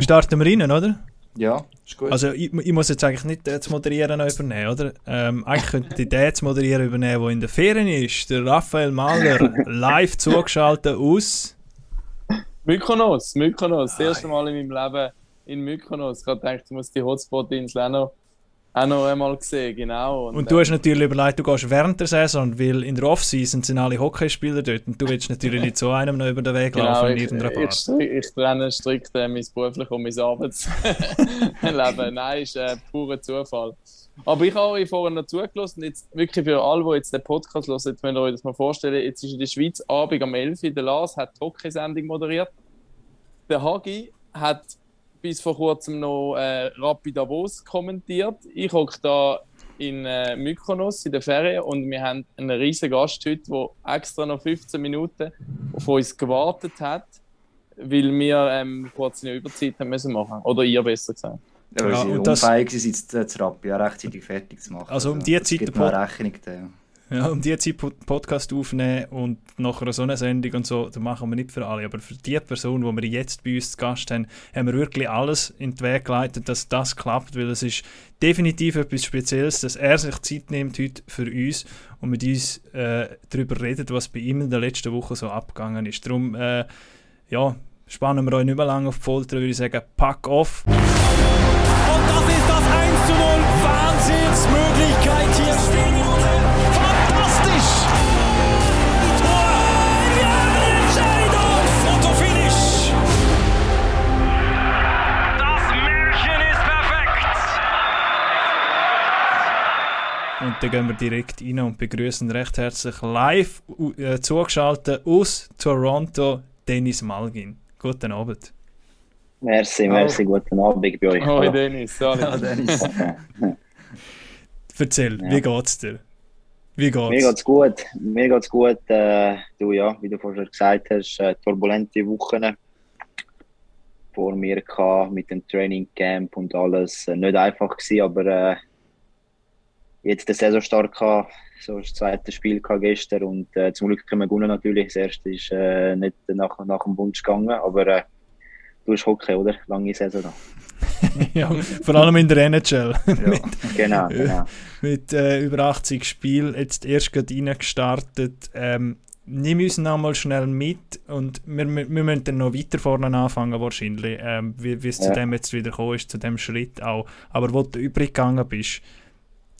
Starten wir rein, oder? Ja, ist gut. Also ich, ich muss jetzt eigentlich nicht das Moderieren noch übernehmen, oder? Ähm, eigentlich könnte ich den zu moderieren übernehmen, der in der Ferien ist. Der Raphael Mahler, live zugeschaltet aus... Mykonos, Mykonos. Das erste Mal in meinem Leben in Mykonos. Ich habe gedacht, ich muss die Hotspot-Insel auch noch auch noch einmal gesehen, genau. Und, und du hast natürlich überlegt, du gehst während der Saison, weil in der Offseason sind alle Hockeyspieler dort und du willst natürlich nicht so einem noch über den Weg genau, laufen in irgendeiner Bar. Ich, ich, ich trenne strikt äh, mein berufliches und mein Arbeitsleben. Nein, ist äh, purer Zufall. Aber ich habe euch vorhin noch zugelassen, jetzt wirklich für alle, die jetzt den Podcast hören, jetzt müsst ihr euch das mal vorstellen, jetzt ist in der Schweiz Abend am 11 Uhr, der Lars hat die Hockeysendung moderiert. Der Hagi hat bis vor kurzem noch äh, Rapid Davos kommentiert. Ich hocke da in äh, Mykonos in der Ferien und wir haben einen riesigen Gast heute, der extra noch 15 Minuten auf uns gewartet hat, weil wir ähm, kurz eine Überzeit haben müssen machen. Oder ihr besser gesagt. Ja, weil ja, sie unfähig sind, das Rapid ja rechtzeitig fertig zu machen. Also um die Zeit... Gibt Rechnung da, ja. Ja, um die Zeit Podcast aufnehmen und nachher so eine Sendung und so, das machen wir nicht für alle. Aber für die Person, die wir jetzt bei uns zu Gast haben, haben wir wirklich alles in den Weg geleitet, dass das klappt, weil es ist definitiv etwas Spezielles, dass er sich Zeit nimmt heute für uns und mit uns äh, darüber redet, was bei ihm in der letzten Woche so abgegangen ist. Darum, äh, ja, spannen wir euch nicht mehr lange auf die Folter, würde ich sagen, pack off. Und das ist das 1 zu 0. Wahnsinnsmöglichkeit dann gehen wir direkt rein und begrüßen recht herzlich live äh, zugeschaltet aus Toronto Dennis Malgin. Guten Abend. Merci, merci, oh. guten Abend bei euch. Hoi Dennis, hallo Dennis. Erzähl, ja. wie geht's dir? Wie geht's? Mir geht's gut, mir geht's gut. Äh, du ja, wie du vorher gesagt hast, äh, turbulente Wochen vor mir gehabt, mit dem Training Camp und alles. Äh, nicht einfach gewesen, aber äh, jetzt der Saisonstart gehabt, so das zweite Spiel gestern und äh, zum Glück können wir natürlich. Das erste ist äh, nicht nach, nach dem Wunsch gegangen, aber äh, du hast Hockey, oder? Lange Saison noch. ja, vor allem in der NHL. mit, genau, genau. Mit äh, über 80 Spielen jetzt erst gerade reingestartet. Ähm, nimm uns noch mal schnell mit und wir, wir, wir müssen dann noch weiter vorne anfangen wahrscheinlich, ähm, wie, wie es ja. zu dem jetzt wieder gekommen ist, zu dem Schritt auch. Aber wo du übrig gegangen bist,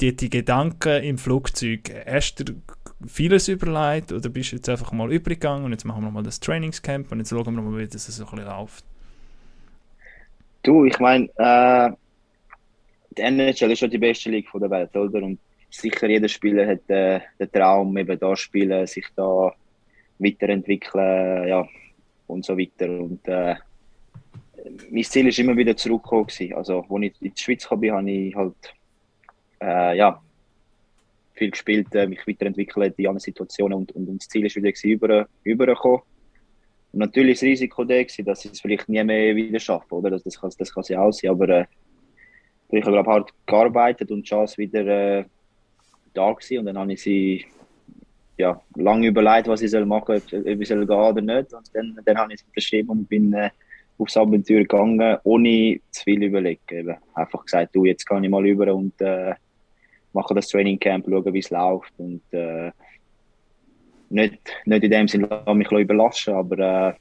die, die Gedanken im Flugzeug, hast du vieles überlegt oder bist du jetzt einfach mal übergegangen und jetzt machen wir mal das Trainingscamp und jetzt schauen wir mal, wie das so ein bisschen läuft? Du, ich meine, äh, die NHL ist ja die beste Liga der Welt, oder? Und sicher jeder Spieler hat äh, den Traum, eben da spielen, sich da weiterentwickeln, ja, und so weiter. Und äh, mein Ziel ist immer wieder zurückgekommen. Also, als ich in die Schweiz kam, habe ich halt äh, ja, viel gespielt, äh, mich weiterentwickelt in anderen Situationen und, und, und das Ziel ist wieder über, übergekommen. Und natürlich das Risiko da dass ich es vielleicht nie mehr wieder schaffe, oder? Das, das, kann, das kann ja auch sein, aber äh, ich habe hart gearbeitet und die Chance wieder äh, da gewesen und dann habe ich sie ja, lange überlegt, was ich machen soll, ob, ob ich soll gehen oder nicht. Und dann, dann habe ich es unterschrieben und bin äh, aufs Abenteuer gegangen, ohne zu viel überlegen. Eben. Einfach gesagt, du, jetzt kann ich mal über und äh, mache das Training Camp, schauen, wie es läuft und äh, nicht, nicht in dem Sinne mich überlassen, aber äh,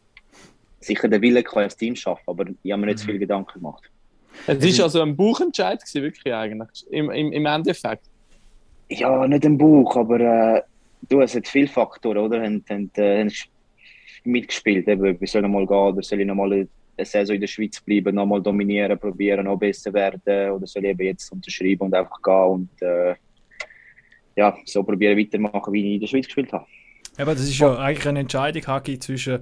sicher der Wille kann das Team schaffen, aber ich habe mir nicht mhm. viel Gedanken gemacht. Es war also ein Buchentscheid gewesen, wirklich eigentlich, im, im, im Endeffekt. Ja, nicht ein Buch, aber äh, du, es hat viele Faktoren, oder? Haben, haben, äh, haben mitgespielt, eben, wie soll ich mal gehen, oder soll ich nochmal eine Saison in der Schweiz bleiben, nochmal dominieren, probieren, noch besser werden, oder soll ich eben jetzt unterschreiben und einfach gehen und äh, ja, so probieren weitermachen, wie ich in der Schweiz gespielt habe. Aber das ist ja eigentlich eine Entscheidung, Haki, zwischen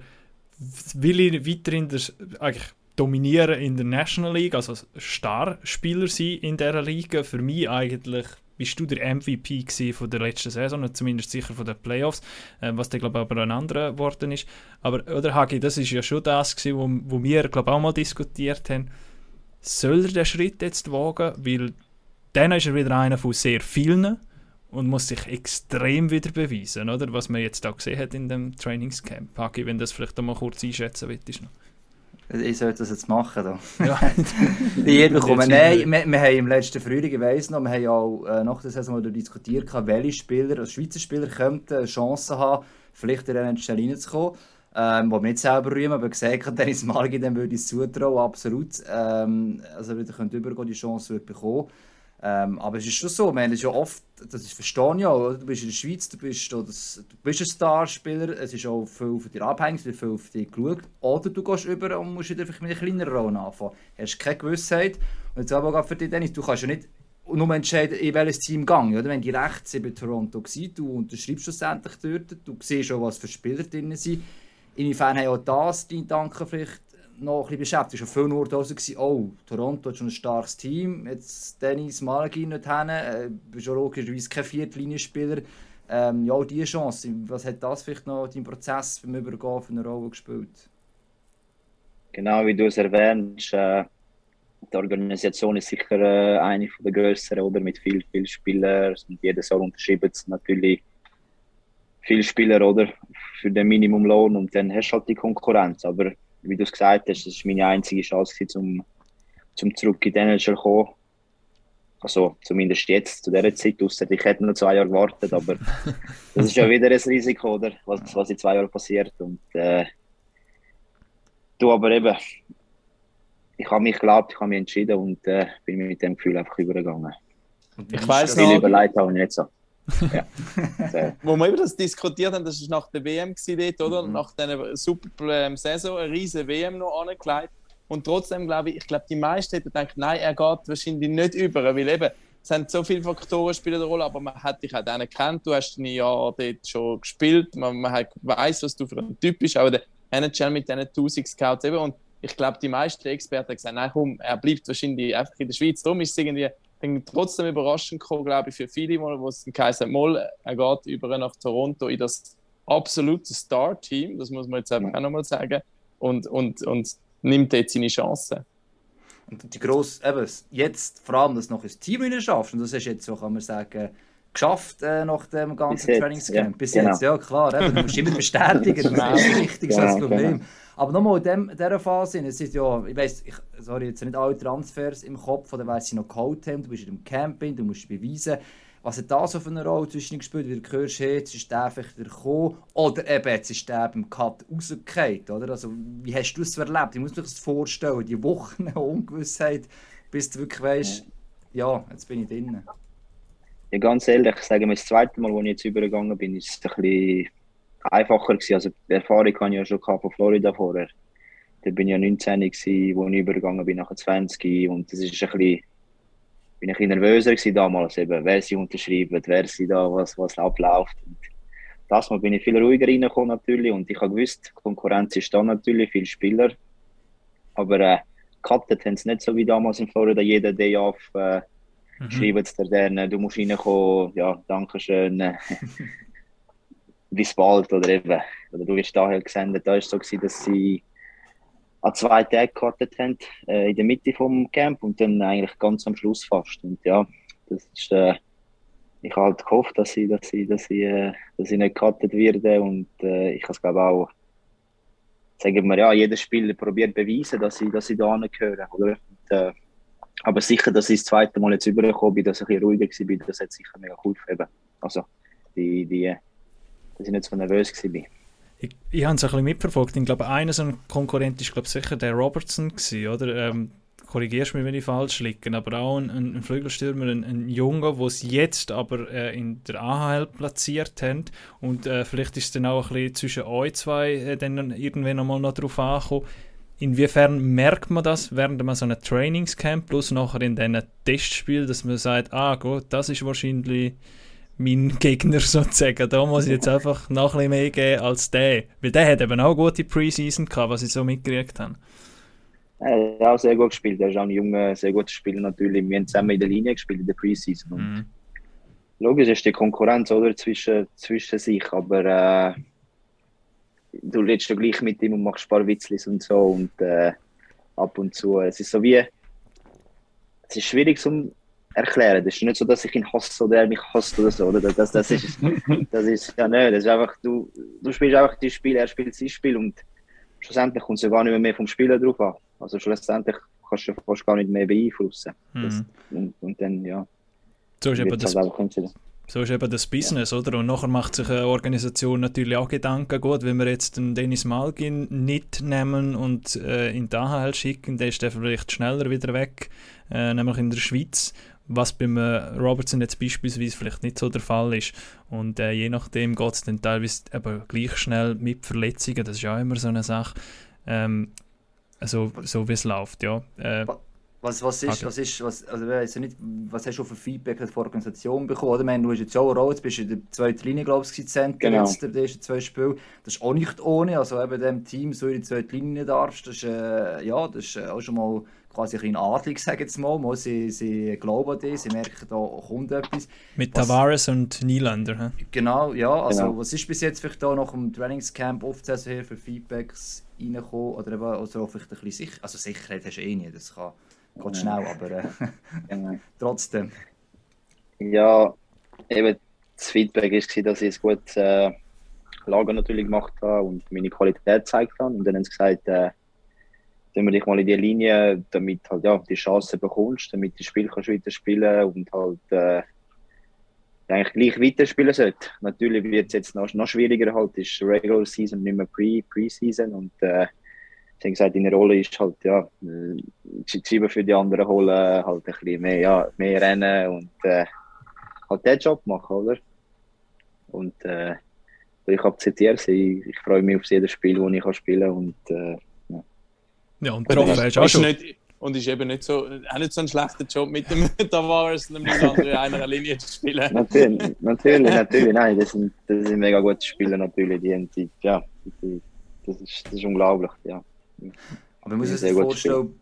will ich weiterhin das, eigentlich dominieren in der National League, also Starspieler sein in dieser Liga. Für mich eigentlich bist du der MVP von der letzten Saison, zumindest sicher von den Playoffs, äh, was dann glaube ich aber ein anderer geworden ist. Aber, oder Hagi, das ist ja schon das gewesen, wo, wo wir glaube auch mal diskutiert haben. Soll er den Schritt jetzt wagen? Weil dann ist er wieder einer von sehr vielen und muss sich extrem wieder beweisen, oder? Was man jetzt auch gesehen hat in dem Trainingscamp. Hagi, wenn du das vielleicht mal kurz einschätzen willst. Noch. Ich sollte das jetzt machen. Da. Ja. Die bekommen. Nein, wir, wir haben im letzten Frühling, ich weiss noch, wir haben auch äh, nach der Saison darüber diskutiert, welche Spieler, also Schweizer Spieler, könnten eine Chance haben, vielleicht in den NHL reinzukommen. Ähm, wo wir nicht selber rühmen, aber gesagt hat, Dennis Malgi, dann würde ich es zutrauen, absolut. Ähm, also wieder könnte übergehen, die Chance wird bekommen. Ähm, aber es ist schon so, man, ist ja oft, das ist, verstehe ich oder? du bist in der Schweiz, du bist, du bist ein Starspieler, es ist auch viel von dir abhängig, es wird viel auf dich geschaut. Oder du gehst über und musst einfach mit einer kleineren Rolle anfangen. Du hast keine Gewissheit. Und jetzt aber auch für dich, Dennis, du kannst ja nicht nur entscheiden, in welches Team gehe Oder? Wenn die rechts bei Toronto waren, du unterschreibst schlussendlich dort, du siehst auch, was für Spieler drin sind. Inwiefern haben auch das deine Gedanken noch ein bisschen beschäftigt? Es war viele Orte gewesen, oh, Toronto hat schon ein starkes Team, jetzt Dennis Malagi nicht hin, äh, bist schon logischerweise kein Viertlinienspieler. Ähm, ja, diese Chance, was hat das vielleicht noch dein Prozess beim Übergehen für eine Rolle gespielt? Genau wie du es erwähnst, äh, die Organisation ist sicher äh, eine der größeren, oder? Mit vielen viel Spielern und jeder soll unterschreiben natürlich viele Spieler, oder? Für den Minimumlohn und dann hast du halt die Konkurrenz. Aber wie du es gesagt hast, das war meine einzige Chance, um zum zurück in den NHL zu kommen. Also zumindest jetzt, zu dieser Zeit, ausser ich hätte noch zwei Jahre gewartet, aber das ist ja wieder ein Risiko, oder? Was, was in zwei Jahren passiert. Und äh, du aber eben, ich habe mich geglaubt, ich habe mich entschieden und äh, bin mit dem Gefühl einfach übergegangen. Ich weiß noch, überlegt habe ich nicht so. Ja. Wo wir über das diskutiert haben, das war nach der WM gewesen dort, oder? Mhm. Nach dieser super ähm, Saison, eine riesige WM noch angelegt. Und trotzdem glaube ich, ich glaube, die meisten hätten gedacht, nein, er geht wahrscheinlich nicht über, weil eben, es haben so viele Faktoren spielen eine Rolle, aber man hat dich auch dann gekannt, du hast deine Jahre dort schon gespielt, man, man hat, weiss, was du für ein Typ bist, aber der NHL mit diesen 1000 Scouts eben und ich glaube, die meisten Experten haben gesagt, nein, komm, er bleibt wahrscheinlich einfach in der Schweiz. Darum ist es irgendwie irgendwie trotzdem überraschend gekommen, glaube ich, für viele, mal, wo es dann geheißen hat, mal, er geht über nach Toronto in das absolute Star-Team, das muss man jetzt einfach auch nochmal sagen, und, und, und nimmt jetzt seine Chancen. Und die grosse, eben, jetzt vor allem, dass du noch ein Team rein schaffst, und das hast du jetzt, so kann man sagen, geschafft äh, nach dem ganzen Bis jetzt, Trainingscamp. ja, Bis genau. jetzt, ja klar, eben, du musst immer bestätigen, das ist richtig so das Genau, Problem. genau. Aber nochmal in dem, dieser Phase, es sind ja, ich weiss, ich, sorry, jetzt sind nicht alle Transfers im Kopf, oder weiss ich noch geholt haben, du bist in dem Camping, du musst beweisen. Was hat da so für eine Rolle zwischen gespielt, wie du hörst, hey, jetzt ist der vielleicht gekommen, oder eben, jetzt ist der beim Cut rausgefallen, oder? Also, wie hast du es erlebt? Ich muss mir das vorstellen, die Wochen Ungewissheit, bis du wirklich weißt, ja, jetzt bin ich drinnen. Ja, ganz ehrlich, ich sage mir, das zweite Mal, als ich jetzt übergegangen bin, ist es ein bisschen einfacher gewesen. Also die Erfahrung hatte ich ja schon gehabt von Florida vorher. Da bin ich ja 19 gewesen, als ich übergegangen bin, nachher 20 und das ist ein bisschen, bin ich ein nervöser gewesen damals eben, wer sie unterschreibt, wer sie da, was, was abläuft. Und das Mal bin ich viel ruhiger reingekommen natürlich und ich habe gewusst, Konkurrenz ist da natürlich, viele Spieler, aber äh, gecuttet haben sie nicht so wie damals in Florida, jeder Day off, äh, Mhm. schreiben sie dir dann, du musst reinkommen, ja, danke schön, bis bald oder eben, oder du wirst daher gesendet. Da war es so, gewesen, dass sie an zwei Tagen gekartet haben, äh, in der Mitte vom Camp und dann eigentlich ganz am Schluss fast. Und ja, das ist, äh, ich habe halt gehofft, dass sie, dass sie, dass sie, äh, dass sie nicht gekartet werden und äh, ich habe glaube auch, sagen wir ja, jeder Spieler probiert beweisen, dass sie, dass sie da gehören, oder? Und, äh, aber sicher, dass ich das zweite Mal jetzt übergekommen bin, dass ich ein bisschen ruhiger war, das hat sicher mega geholfen. Also, die, die, dass ich nicht so nervös war. Ich, ich habe es ein bisschen mitverfolgt. Ich glaube, einer so ein Konkurrent ist glaube sicher der Robertson gewesen, oder? Ähm, korrigierst mich, wenn ich falsch liege, aber auch ein, ein, Flügelstürmer, ein, ein Junge, der es jetzt aber äh, in der AHL platziert haben und äh, vielleicht ist es dann auch ein bisschen zwischen euch zwei äh, dann irgendwann einmal noch drauf angekommen. Inwiefern merkt man das während man so einem Trainingscamp plus nachher in diesen Testspiel, dass man sagt, ah gut, das ist wahrscheinlich mein Gegner sozusagen. Da muss ich jetzt einfach noch ein bisschen mehr geben als der. Weil der hat eben auch gute Preseason gehabt, was ich so mitgekriegt habe. Er hat auch sehr gut gespielt. Er ist auch ein junger, sehr guter Spieler natürlich. Wir haben zusammen in der Linie gespielt in der Preseason. Mhm. Logisch ist die Konkurrenz oder, zwischen, zwischen sich, aber äh, du redest ja gleich mit ihm und machst ein paar Witzlis und so und äh, ab und zu. Es ist so wie, es ist schwierig zu erklären. Es ist nicht so, dass ich ihn hasse oder er mich hasst oder so. Oder? Das, das, ist, das ist ja nicht. Das ist einfach, du, du spielst einfach dein Spiel, er spielt sein Spiel und schlussendlich kommt es ja gar nicht mehr, vom Spieler drauf an. Also schlussendlich kannst du fast gar nicht mehr beeinflussen. Mhm. Und, und, dann, ja. So ist, eben das, so ist eben das Business, oder? Und nachher macht sich eine Organisation natürlich auch Gedanken, gut, wenn wir jetzt den Dennis Malgin nicht nehmen und äh, in die AHL schicken, dann ist der vielleicht schneller wieder weg, äh, nämlich in der Schweiz was beim äh, Robertson jetzt beispielsweise vielleicht nicht so der Fall ist. Und äh, je nachdem geht es dann teilweise eben gleich schnell mit Verletzungen, das ist ja immer so eine Sache. Ähm, also, so wie es läuft, ja. Äh, was, was ist, was ist, was, also weiss nicht, was hast du für Feedback von der Organisation bekommen? Oder? Meine, du hast jetzt auch jetzt bist du in der zweiten Linie, glaube ich, Center genau. jetzt, der ersten zwei Spiele. Das ist auch nicht ohne, also eben dem Team so in die zweite Linie darfst, das ist, äh, ja, das ist auch schon mal quasi ein adlig, sage jetzt mal. mal sie, sie glauben an dich, sie merken, da kommt etwas. Mit was, Tavares und Nylander. He? Genau, ja. Also, genau. was ist bis jetzt vielleicht da nach dem Trainingscamp oft her für Feedbacks reingekommen? Oder eben also vielleicht ein bisschen sicher. Also, Sicherheit hast du eh nicht, das kann, geht schnell, aber äh, genau. trotzdem. Ja, eben das Feedback war, dass ich ein gutes äh, Lager natürlich gemacht habe und meine Qualität gezeigt habe. Und dann haben sie gesagt, äh, wenn wir dich mal in die Linie, damit halt ja die Chance bekommst, damit du das Spiel kannst weiterspielen und halt äh, eigentlich gleich weiterspielen sollte. Natürlich wird es jetzt noch, noch schwieriger, halt ist Regular Season, nicht mehr Pre, Pre-Season und äh, ich habe gesagt, deine Rolle ist halt, ja, Schreiben für die anderen holen, halt ein bisschen mehr, ja, mehr rennen und äh, halt den Job machen, oder? Und äh, ich akzeptiere ich, ich freue mich auf jedes Spiel, das ich kann spielen kann und äh, ja, und getroffen hast du auch schon. Nicht, und ist eben nicht so, auch nicht so ein schlechter Job mit dem Tavares und dem in einer Linie zu spielen. natürlich, natürlich, natürlich, nein, das sind, das sind mega gute Spieler natürlich, die, die ja, die, das, ist, das ist unglaublich, ja. Aber man muss sich vorstellen,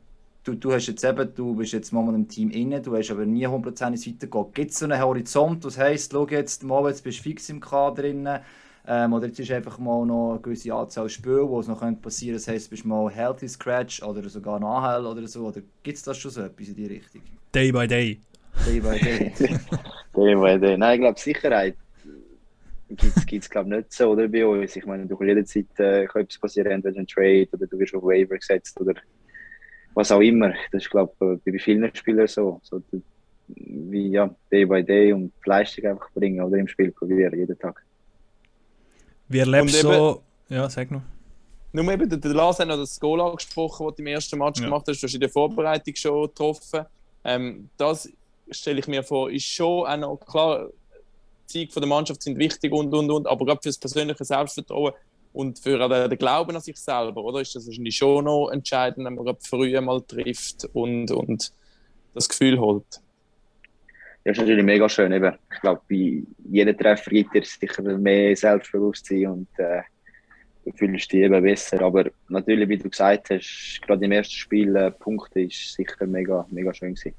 du, du hast jetzt eben, du bist jetzt mal im Team inne, du hast aber nie 100% weitergehen. Gibt es so einen Horizont, das heisst, schau jetzt mal, jetzt bist du fix im Kader drin, ähm, oder jetzt ist einfach mal noch eine gewisse Anzahl Spiele, wo es noch passieren könnte. Das heisst, du bist mal Healthy Scratch oder sogar Nachhell oder so. Oder gibt es das schon so etwas in die Richtung? Day by day. Day by day. day by day. Nein, ich glaube, Sicherheit gibt es glaube nicht so oder bei uns. Ich meine, du kannst jederzeit äh, kann etwas passieren, entweder ein Trade oder du wirst auf Waiver gesetzt oder was auch immer. Das ist glaube ich bei vielen Spielern so. so wie ja, Day by Day und Leistung einfach bringen oder im Spiel probieren, jeden Tag. Wie erlebst du so... Ja, sag noch. Nur eben, der Lars hat noch das Goal angesprochen, das du im ersten Match ja. gemacht hast. Du hast in der Vorbereitung schon getroffen. Ähm, das stelle ich mir vor, ist schon auch noch klar, die Siege der Mannschaft sind wichtig und und und, aber gerade für das persönliche Selbstvertrauen und für den Glauben an sich selber, oder? Ist das wahrscheinlich schon noch entscheidend, wenn man gerade früh mal trifft und, und das Gefühl holt. Ja, ist natürlich mega schön. Eben. Ich glaube, bei jedem Treffer gibt es sicher mehr Selbstbewusstsein und äh, du fühlst dich eben besser. Aber natürlich, wie du gesagt hast, gerade im ersten Spiel äh, Punkte ist sicher mega, mega schön gewesen.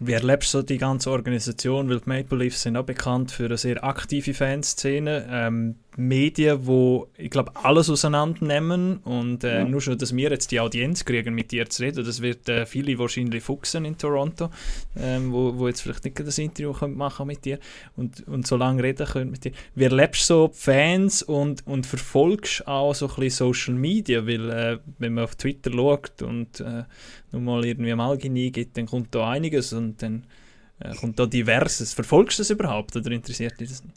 Wie erlebst du die ganze Organisation? Weil die Maple Leafs sind auch bekannt für eine sehr aktive Fanszene. Ähm, Medien, wo ich glaube alles auseinandernehmen und äh, ja. nur schon, dass wir jetzt die Audienz kriegen, mit dir zu reden, das wird äh, viele wahrscheinlich fuchsen in Toronto, ähm, wo, wo jetzt vielleicht nicht das Interview können machen mit dir und, und so lange reden können mit dir. Wie erlebst du so Fans und, und verfolgst auch so ein bisschen Social Media, weil äh, wenn man auf Twitter schaut und äh, mal irgendwie mal eingibt, dann kommt da einiges und dann äh, kommt da diverses. Verfolgst du das überhaupt oder interessiert dich das nicht?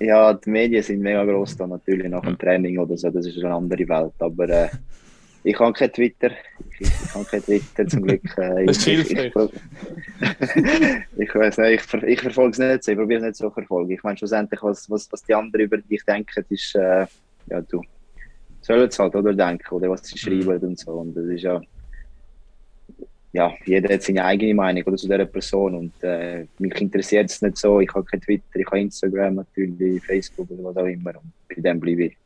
Ja, die Medien sind mega groß da natürlich nach dem Training oder so, das ist eine andere Welt. Aber äh, ich habe kein Twitter. Ich, ich habe kein Twitter zum Glück. Äh, das ist hilfreich. Ich, ich, weiß nicht, ich, ich verfolge es nicht so, ich probiere es nicht so zu verfolgen. Ich meine, schlussendlich, was, was, was die anderen über dich denken, ist, äh, ja, du sollen es halt oder denken oder was sie mhm. schreiben und so. Und das ist ja ja, jeder hat seine eigene Meinung oder zu dieser Person und äh, mich interessiert es nicht so. Ich habe kein Twitter, ich habe Instagram natürlich, Facebook oder was auch immer und bei dem bleibe ich.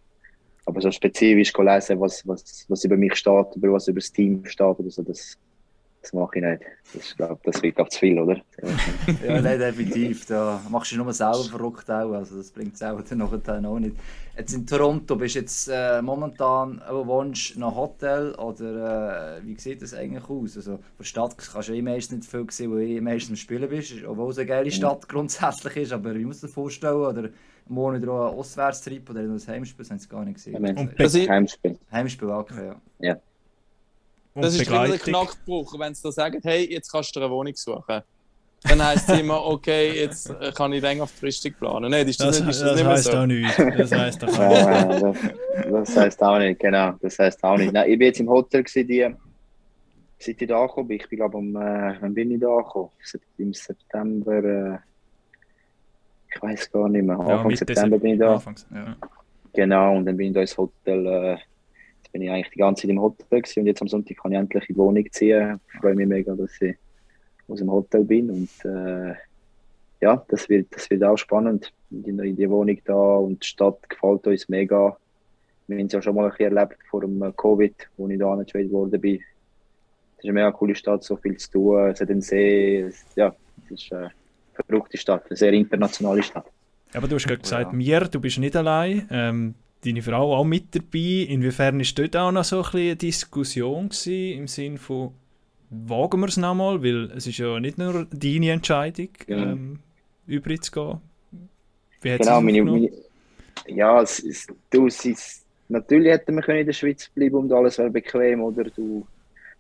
Aber so spezifisch lesen, was, was, was über mich steht, über was über das Team steht oder so, das, das mache ich nicht. Das, ist, glaub, das wird glaub, zu viel, oder? ja, nein, definitiv. Da machst du dich nur selber verrückt auch. Also das bringt es auch dann nachher auch nicht. Jetzt in Toronto bist du jetzt äh, momentan, wo wohnst du, noch Hotel oder äh, wie sieht das eigentlich aus? Also von der Stadt kannst du eh meistens nicht viel sehen, weil du eh meistens am Spielen bist, obwohl es eine geile Stadt grundsätzlich ist. Aber wie musst du dir vorstellen? Oder morgen wieder einen Auswärtstrip oder ein Heimspiel, das haben sie gar nicht gesehen. Ja, Und Das ist, Heimspiel. Heimspiel, okay, ja. Und das ist immer der Begleitung. Knackbruch, wenn sie da sagen, hey, jetzt kannst du dir eine Wohnung suchen. Dann heisst es immer, okay, jetzt kann ich längerfristig planen. Nein, ist das, Das, nicht, ist das, das nicht heisst so? auch nichts. Das heisst auch nicht. Das, das heisst auch nicht, genau. Das heisst auch nicht. Nein, ich bin jetzt im Hotel gewesen, die, seit ich da gekommen bin. Ich bin, glaube um, äh, wann bin ich da gekommen? Im September, äh, ich weiß gar nicht mehr. Ja, Anfang Mitte September bin ich da. Anfangs, ja. Genau, und dann bin ich da ins Hotel, äh, bin ich eigentlich die ganze Zeit im Hotel gewesen und jetzt am Sonntag kann ich endlich in die Wohnung ziehen. Ich freue mich mega, dass ich aus dem Hotel bin und äh, ja, das wird, das wird auch spannend. In, in die Wohnung da und die Stadt gefällt uns mega. Wir haben es ja schon mal ein bisschen erlebt vor dem Covid, wo ich da angestellt worden bin. Es ist eine mega coole Stadt, so viel zu tun, es hat einen See, es, ja, es ist eine verrückte Stadt, eine sehr internationale Stadt. Aber du hast gerade gesagt, Ja. mir, du bist nicht allein. Ähm, deine Frau auch mit dabei. Inwiefern ist dort auch noch so ein eine Diskussion gewesen, im Sinne von, wagen wir es nochmal? Weil es ist ja nicht nur deine Entscheidung, Ja. ähm, übrig zu gehen. Wie hat Genau, es meine, meine, ja, es, es, du, es natürlich hätten wir können in der Schweiz bleiben und alles wäre bequem, oder? Du,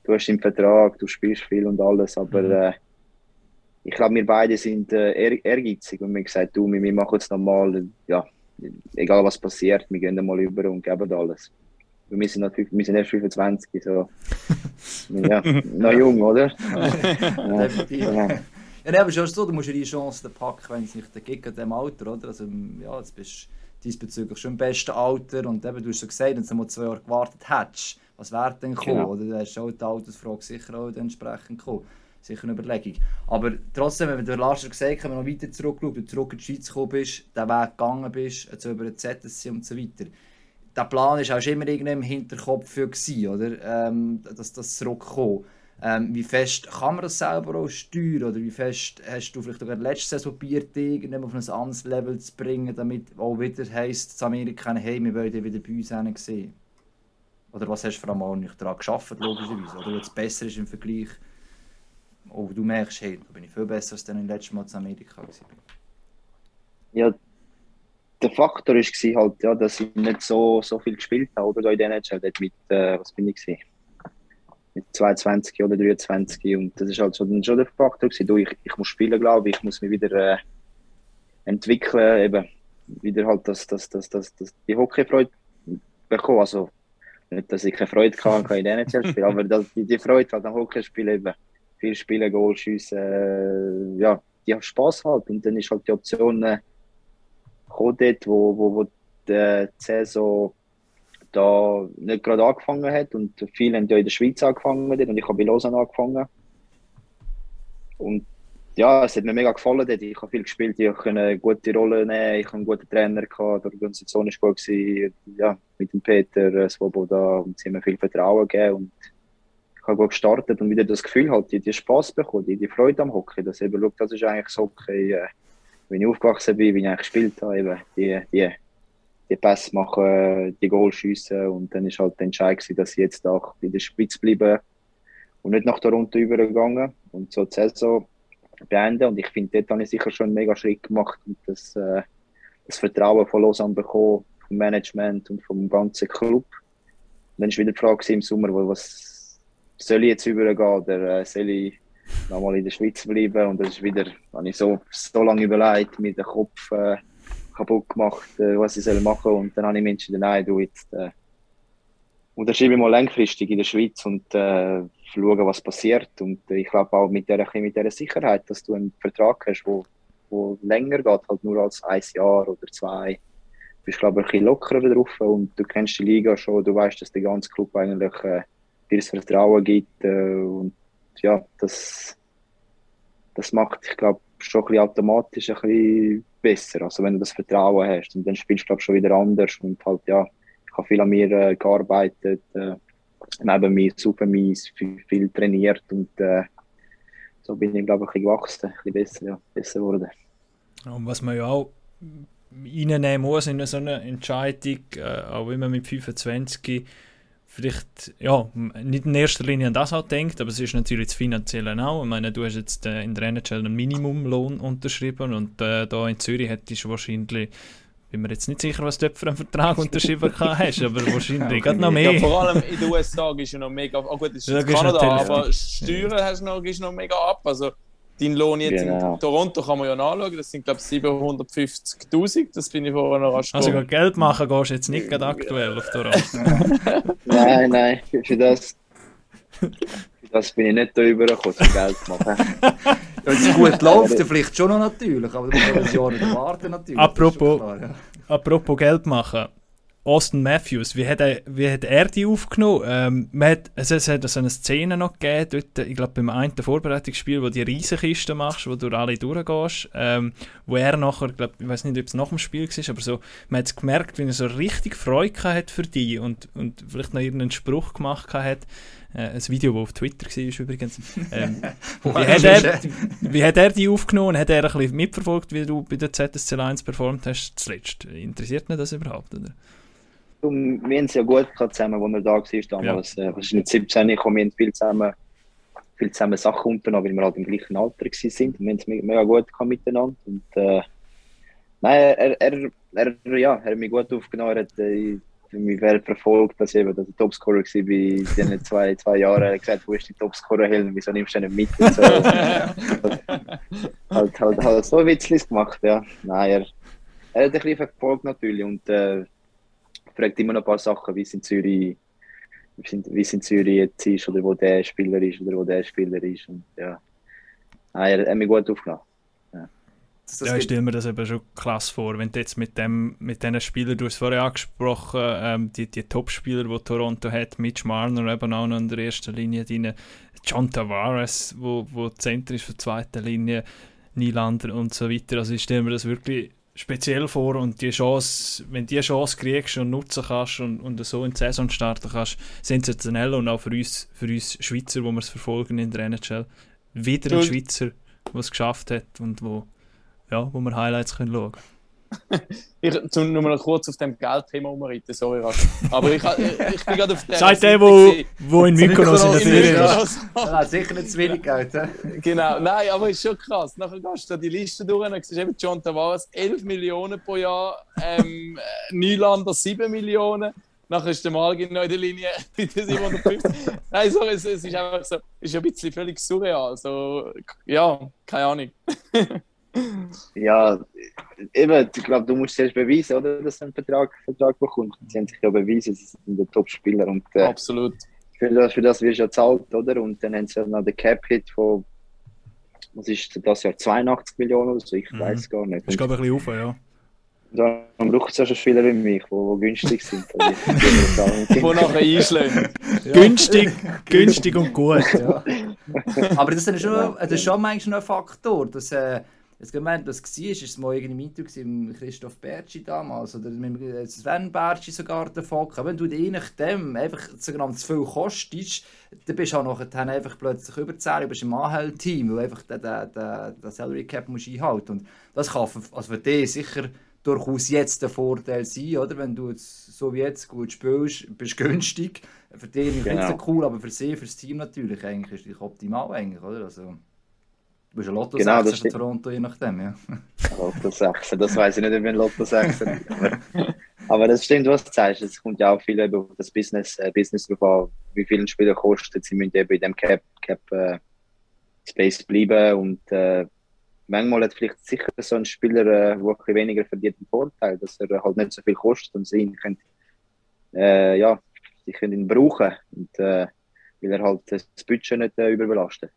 du hast einen Vertrag, du spielst viel und alles, aber Mhm. äh, ich glaube, wir beide sind äh, ehr, ehrgeizig und wir haben gesagt, du, wir, machen jetzt nochmal, ja, egal was passiert, wir gehen mal über und geben alles. Wir sind, natürlich, wir sind erst 25, so. ja, noch jung, oder? Ja, Definitiv. ja. Ja, nee, aber schon so, du musst ja die Chance packen, wenn es nicht gibt in diesem Alter, oder? Also, ja, jetzt bist du diesbezüglich schon im besten Alter und eben, du hast so gesagt, wenn du mal zwei Jahre gewartet hättest, was wäre denn gekommen, Genau. oder? Da hast du auch die Altersfrage sicher auch entsprechend gekommen. Sicher eine Überlegung. Aber trotzdem, wenn der Lars schon gesagt wenn du noch weiter zurückschaust, du zurück in die Schweiz gekommen bist, den Weg gegangen bist, jetzt über den ZSC und so weiter. Der Plan war auch schon immer irgendwie im Hinterkopf für, gewesen, oder? Ähm, dass das zurückkommt. Ähm, wie fest kann man das selber auch steuern? Oder wie fest hast du vielleicht sogar letzte Saison probiert, dich auf ein anderes Level zu bringen, damit auch wieder heisst, in Amerika, hey, wir wollen dich wieder bei uns sehen? Oder was hast du vor allem auch nicht daran geschafft, logischerweise? Oder was besser ist im Vergleich? Oh, du merkst, hey, da bin ich viel besser als dann im letzten Mal in Amerika war. ja, der Faktor war halt, ja, dass ich nicht so, so viel gespielt habe oder in der NHL mit, äh, was bin ich gewesen? Mit 22 oder 23 und das ist halt schon, schon der Faktor gewesen. Du, ich, ich muss spielen, glaube ich, ich muss mich wieder äh, entwickeln, eben wieder halt das, das, das, das, das, die Hockeyfreude bekommen, also nicht, dass ich keine Freude hatte in der NHL spielen, aber das, die, die Freude halt am Hockeyspielen eben, viel spielen, Goal schiessen, äh, ja, die haben Spaß halt. Und dann ist halt die Option äh, dort, wo, wo, wo die Saison da nicht gerade angefangen hat. Und viele haben ja in der Schweiz angefangen dort und ich habe in Lausanne angefangen. Und ja, es hat mir mega gefallen dort. Ich habe viel gespielt, ich konnte eine gute Rolle nehmen, ich hatte einen guten Trainer, gehabt, die Organisation war gut. Ja, mit dem Peter äh, Svoboda. Und sie haben mir viel Vertrauen gegeben. Und ich habe gestartet und wieder das Gefühl halt, die, die Spaß bekommen, die, die Freude am Hockey, dass eben, schau, das ist eigentlich so Hockey, äh, wenn ich aufgewachsen bin, wie ich eigentlich gespielt habe, eben, die, die, die Pässe machen, die Goal schiessen und dann ist halt der Entscheid gewesen, dass ich jetzt auch in der Schweiz bleibe und nicht nach Toronto übergegangen und so die Saison beenden und ich finde, dort habe ich sicher schon einen mega Schritt gemacht und das, äh, das Vertrauen von Lausanne bekommen, vom Management und vom ganzen Club. Und dann ist wieder die Frage im Sommer, was soll ich jetzt übergehen oder äh, soll ich nochmal in der Schweiz bleiben? Und das ist wieder, habe ich so, so lange überlegt, mir den Kopf äh, kaputt gemacht, äh, was ich soll machen. Und dann habe ich mir entschieden, nein, du jetzt äh, unterschreibe mal langfristig in der Schweiz und äh, schauen, was passiert. Und ich glaube auch mit der, mit der Sicherheit, dass du einen Vertrag hast, wo, wo länger geht, halt nur als ein Jahr oder zwei, du bist glaube ich ein bisschen lockerer drauf und du kennst die Liga schon, du weißt, dass der ganze Club eigentlich äh, dir das Vertrauen gibt äh, und ja, das, das macht, ich glaube, schon ein bisschen automatisch ein bisschen besser, also wenn du das Vertrauen hast und dann spielst du glaube schon wieder anders und halt ja, ich habe viel an mir äh, gearbeitet, äh, neben mir super mies, viel, viel trainiert und äh, so bin ich, glaube ich, ein bisschen gewachsen, ein bisschen besser, ja, besser geworden. Und was man ja auch reinnehmen muss in so eine Entscheidung, äh, auch immer mit 25, vielleicht, ja, nicht in erster Linie an das auch denkt, aber es ist natürlich das Finanzielle auch. Ich meine, du hast jetzt äh, in der NHL einen Minimumlohn unterschrieben und äh, da in Zürich hättest du wahrscheinlich bin mir jetzt nicht sicher, was du für einen Vertrag unterschrieben hast, aber wahrscheinlich gerade noch mehr. Ja, vor allem in den USA ist ja noch mega, oh gut, das ist Ja, Kanada, aber Steuern hast du noch, gehst noch mega ab. Also dein Lohn jetzt Genau. in Toronto kann man ja nachschauen, das sind glaube ich 750'000, das bin ich vorher noch rasch Also gerade Geld machen gehst du jetzt nicht gerade aktuell auf Toronto. Nein, nein, für, das. Für das bin ich nicht da rübergekommen, zum Geld zu machen. Wenn es gut läuft, dann vielleicht schon noch natürlich, aber du musst ein Jahr nicht warten natürlich. Apropos- klar, ja. Apropos Geld machen. Austin Matthews, wie hat er, wie hat er die aufgenommen? Ähm, man hat, es, es hat so eine Szene noch gegeben, dort, ich glaube beim einen Vorbereitungsspiel, wo du die Riesenkiste machst, wo du durch alle durchgehst, ähm, wo er nachher, ich, glaub, ich weiß nicht, ob es nach dem Spiel war, aber so, man hat gemerkt, wie er so richtig Freude hat für die und, und vielleicht noch irgendeinen Spruch gemacht hat. Äh, ein Video, das auf Twitter war übrigens. Ähm, wie, hat er, wie hat er die aufgenommen? Hat er ein bisschen mitverfolgt, wie du bei der ZSC 1 performt hast zuletzt? Interessiert ihn das überhaupt? Oder? Und wir haben es ja gut zusammen, als er da war damals. Ja. Wahrscheinlich 17, ich wir haben viel zusammen, viel zusammen Sachen unternommen, weil wir halt im gleichen Alter waren. sind. Wir haben es me- mega gut gehabt miteinander. Und, äh, nein, er, er, er, ja, er hat mich gut aufgenommen. Er hat äh, mich wer verfolgt, dass ich eben dass ich Topscorer war bei diesen zwei, zwei Jahren. Er hat gesagt, wo ist die Topscorer-Helm, wieso nimmst du den nicht mit? Und so. halt, halt, halt so Witzlis gemacht, ja. Nein, er, er hat ein bisschen verfolgt natürlich und äh, fragt immer noch ein paar Sachen, wie es in Zürich, wie es in, Zürich jetzt ist oder wo der Spieler ist oder wo der Spieler ist. Und, ja. Nein, er hat mich gut aufgenommen. Das, das Ja, ich stelle mir das eben schon klasse vor, wenn du jetzt mit, dem, mit diesen Spielern, du hast es vorher angesprochen, ähm, die, die Top-Spieler, die Toronto hat, Mitch Marner eben auch noch in der ersten Linie drin, John Tavares, wo, wo Center ist für die zweite Linie, Nylander und so weiter. Also ich stelle mir das wirklich speziell vor und die Chance, wenn du die Chance kriegst und nutzen kannst und, und so in die Saison starten kannst, sensationell und auch für uns, für uns Schweizer, wo wir es verfolgen in der NHL, wieder ein Schweizer, der es geschafft hat und wo ja, wo wir Highlights können schauen Ich tu nur mal kurz auf dem Geldthema umreiten, sorry Rasch. Aber ich, ich, ich bin gerade auf der Seite der, wo, wo in Mykonos in der In Ferien ist. Ja, sicher nicht zu wenig Geld. Genau, nein, aber ist schon krass. Nachher gehst du da die Liste durch und siehst eben John Tavares 11 Millionen pro Jahr, ähm, äh, Nylander 7 Millionen. Nachher ist der Malgin noch in der Linie mit den 750. Nein, so, es, es ist einfach so, es ist ein bisschen völlig surreal. So, ja, keine Ahnung. Ja, eben, ich glaube, du musst zuerst beweisen, oder, dass du einen Vertrag, Vertrag bekommst. Sie haben sich ja bewiesen, sie sind der Top-Spieler und äh, Absolut. für, das, für das wirst du ja zahlt, oder? Und dann haben sie ja noch den Cap-Hit von, was ist das Jahr, 82 Millionen oder so, ich Mhm. weiß gar nicht. Ist glaube ich ein bisschen rauf, ja. Dann braucht es ja schon Spieler wie mich, die wo, wo günstig sind. Also, ich- Wo nachher einschlägt. Günstig, günstig und gut. Ja. Aber das ist, schon, das ist schon manchmal ein Faktor. Dass, äh, jetzt gemeint, das war, ist es mal irgendwie im Interview mit Christoph Bertschi damals oder mit dem Sven Bertschi sogar der Fock. Wenn du je nachdem einfach sogenannt zu viel kostest, dann bist du auch nachher einfach plötzlich überzählig, du bist im AHL-Team, weil einfach den, den, den, den Salary Cap musst einhalten Und das kann für, also für dich sicher durchaus jetzt der Vorteil sein, oder? Wenn du jetzt, so wie jetzt gut spielst, bist du günstig. Für dich nicht Genau. so cool, aber für sie, für das Team natürlich eigentlich ist es optimal eigentlich, oder? Also, du bist ein Lotto Genau, 6 das stimmt. Toronto, je nachdem, ja. Lotto 6, das weiß ich nicht, ob ich ein Lotto 6 aber, aber das stimmt, was du sagst. Es kommt ja auch viel eben auf das Business, äh, Business drauf an, wie viel ein Spieler kostet. Sie müssen eben in dem Cap, Cap äh, Space bleiben und äh, manchmal hat vielleicht sicher so ein Spieler, äh, der ein weniger verdient, einen Vorteil, dass er halt nicht so viel kostet und sie ihn können, äh, ja, sie können ihn brauchen und äh, weil er halt das Budget nicht äh, überbelastet.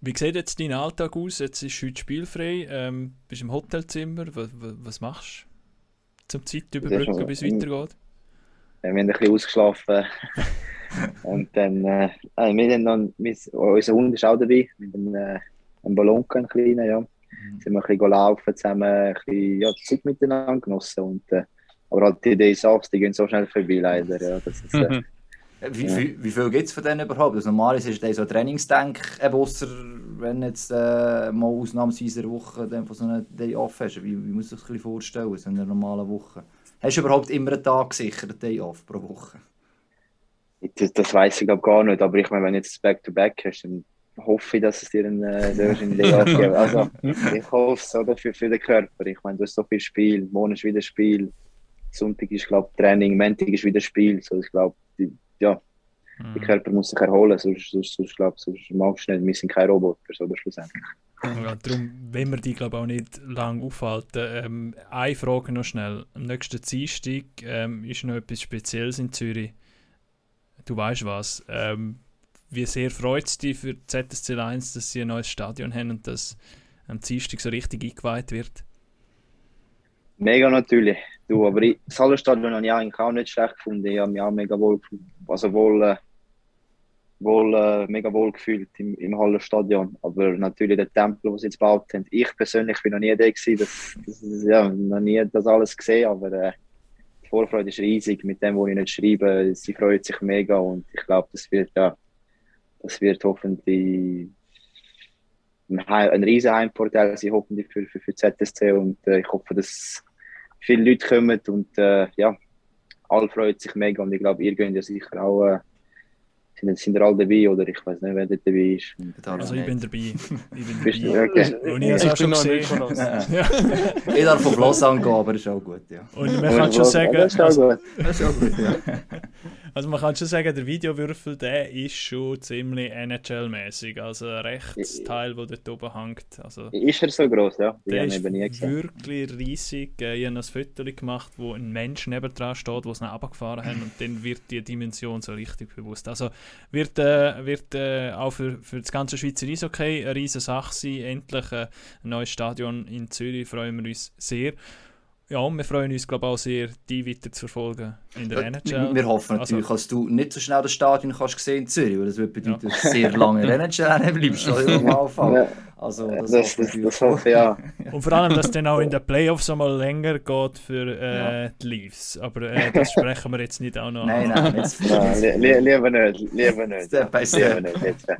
Wie sieht jetzt dein Alltag aus? Jetzt ist heute spielfrei, ähm, bist im Hotelzimmer. Was, was machst du zum Zeit überbrücken, bis es weitergeht? Wir haben ein bisschen ausgeschlafen. und dann, äh, äh, wir haben wir, unser Hund ist auch dabei, mit einem, äh, einem Ballon, einen kleinen, ja. Sind wir ein bisschen laufen zusammen, ein bisschen, ja, die Zeit miteinander genossen. Und, äh, aber halt die Days Offs, die gehen so schnell vorbei, leider. Ja. Das ist, äh, Wie, Ja. viel, wie viel gibt es von denen überhaupt? Also normalerweise ist das so ein Trainingsdenk, eben ausser wenn jetzt äh, mal ausnahmsweise eine Woche dann von so einem Day off hast. Wie, wie muss sich das vorstellen, so in einer normalen Woche? Hast du überhaupt immer einen Tag gesichert, einen Day off pro Woche? Das, das weiß ich glaub, gar nicht, aber ich meine, wenn du jetzt Back-to-Back hast, dann hoffe ich, dass es dir einen äh, einen Day off gibt. Also, ich hoffe es oder, für, für den Körper. Ich meine, du hast so viel Spiel, morgen ist wieder Spiel, Sonntag ist, glaube Training, Montag ist wieder Spiel. So, ich glaube, ja, der Körper muss sich erholen, sonst, sonst, sonst, glaub, sonst magst du nicht. Wir sind keine Roboter, so, schlussendlich. Ja, darum wenn wir die glaube auch nicht lange aufhalten. Ähm, eine Frage noch schnell. Am nächsten Dienstag ähm, ist noch etwas Spezielles in Zürich. Du weißt was. Ähm, wie sehr freut es dich für ZSC 1, dass sie ein neues Stadion haben und dass am Dienstag so richtig eingeweiht wird? Mega natürlich. Du, aber ich, das Hallenstadion habe ich eigentlich auch nicht schlecht gefunden. Ich habe mich auch mega wohl, also wohl, äh, wohl äh, mega wohl gefühlt im, im Hallenstadion. Aber natürlich der Tempel, den sie jetzt gebaut haben. Ich persönlich bin noch nie da gewesen. Das, das, ja, noch nie das alles gesehen, aber äh, die Vorfreude ist riesig. Mit dem, was ich nicht schreibe, sie freut sich mega und ich glaube, das wird ja, das wird hoffentlich ein, ein riesen Heimvorteil sein, hoffentlich für, für, für ZSC und äh, ich hoffe, dass viele Leute kommen und äh, ja, alle freuen sich mega und ich glaube, ihr könnt ja sicher auch, äh, sind, sind ihr alle dabei oder ich weiß nicht, wer dort dabei ist. Also ich bin dabei. Ich bin dabei. okay. Und ich habe es auch schon noch gesehen. nicht von uns. Ja. Ich darf auf Lausanne gehen, aber ist auch gut, ja. Und man kann schon sagen, das ist auch gut. Das ist auch gut, ja. Also man kann schon sagen, der Videowürfel, der ist schon ziemlich NHL-mäßig. Also rechts Teil, wo dort oben hängt. Also Ist er so groß, ja? Die Der ist wirklich riesig. Äh, Ich habe ein Foto gemacht, wo ein Mensch nebendran steht, wo sie ihn runtergefahren haben und dann wird die Dimension so richtig bewusst. Also wird, äh, wird äh, auch für, für das ganze Schweizer Eishockey eine riesige Sache sein. Endlich äh, ein neues Stadion in Zürich, freuen wir uns sehr. Ja, und wir freuen uns glaube ich auch sehr, die weiter zu verfolgen in der Wir, NHL. wir hoffen Also- natürlich, dass du nicht so schnell das Stadion kannst sehen in Zürich, weil das würde bedeuten, dass du sehr lange in der NHL bleibst, Normalfall. Ja, Also, das, das, das, das, hoffe ich auch. Und vor allem, dass es dann auch in den Playoffs einmal länger geht für äh, die Leafs. Aber äh, das sprechen wir jetzt nicht auch noch Nein, an. nein, Ja, li li lieber nicht, lieber nicht. Step by Lieber step.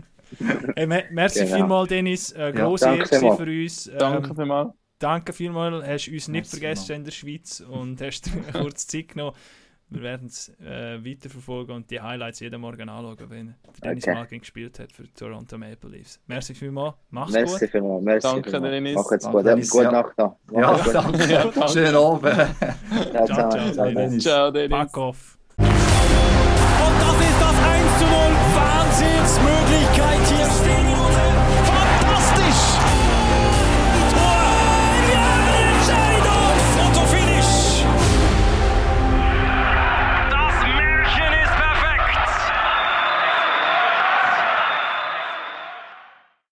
Hey, me merci Genau. vielmals, Dennis. Äh, grosse danke Ehre für uns. Ähm, Danke vielmals. Danke vielmals. Hast uns nicht Merci vergessen in der Schweiz und hast kurz Zeit genommen. Wir werden es äh, weiterverfolgen und die Highlights jeden Morgen anschauen, wenn Dennis Okay. Malkin gespielt hat für die Toronto Maple Leafs. Merci vielmals. Mach's Merci gut. vielmals. Merci Danke, vielmals. Dennis. Mach jetzt gut. Dennis, Gute ja. Nacht da. Ja, gut. danke. Ja, danke. Schönen Abend. Ciao, Ciao, ciao. ciao, Dennis. Ciao, Dennis. Back off. Und das ist das 1 zu 0. Wahnsinnsmöglichkeit hier.